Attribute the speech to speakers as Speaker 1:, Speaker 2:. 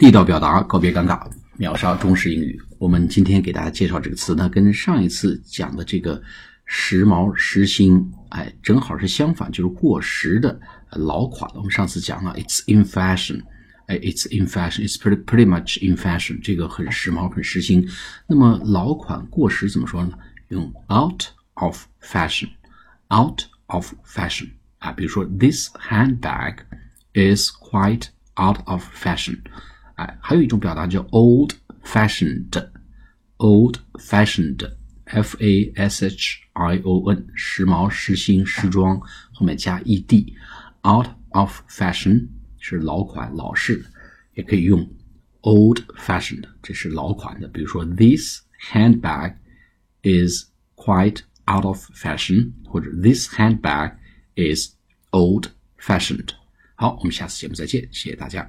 Speaker 1: 地道表达，告别尴尬，秒杀中式英语。我们今天给大家介绍这个词呢，跟上一次讲的这个时髦时兴，哎，正好是相反，就是过时的、老款我们上次讲了，it's in fashion，哎，it's in fashion，it's pretty pretty much in fashion，这个很时髦、很时兴。那么老款、过时怎么说呢？用 out of fashion，out of fashion 啊，比如说 this handbag is quite out of fashion。哎，还有一种表达叫 old fashioned，old fashioned，f a s h i o n，时髦、时兴、时装，后面加 e d，out of fashion 是老款、老式，也可以用 old fashioned，这是老款的。比如说，this handbag is quite out of fashion，或者 this handbag is old fashioned。好，我们下次节目再见，谢谢大家。